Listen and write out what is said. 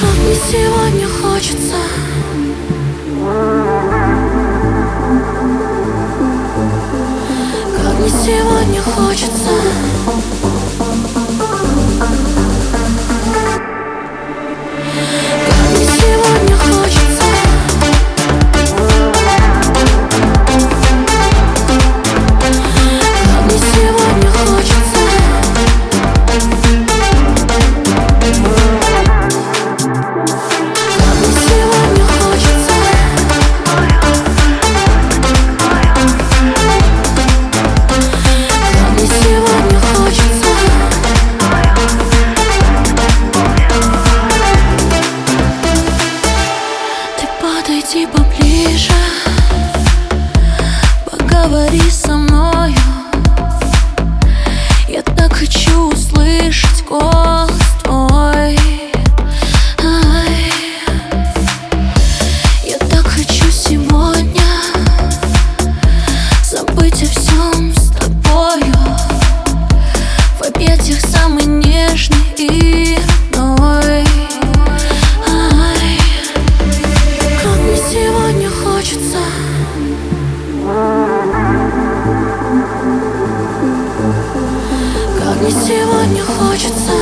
Как мне сегодня хочется. Как мне сегодня хочется ближе. Поговори со мною. сегодня хочется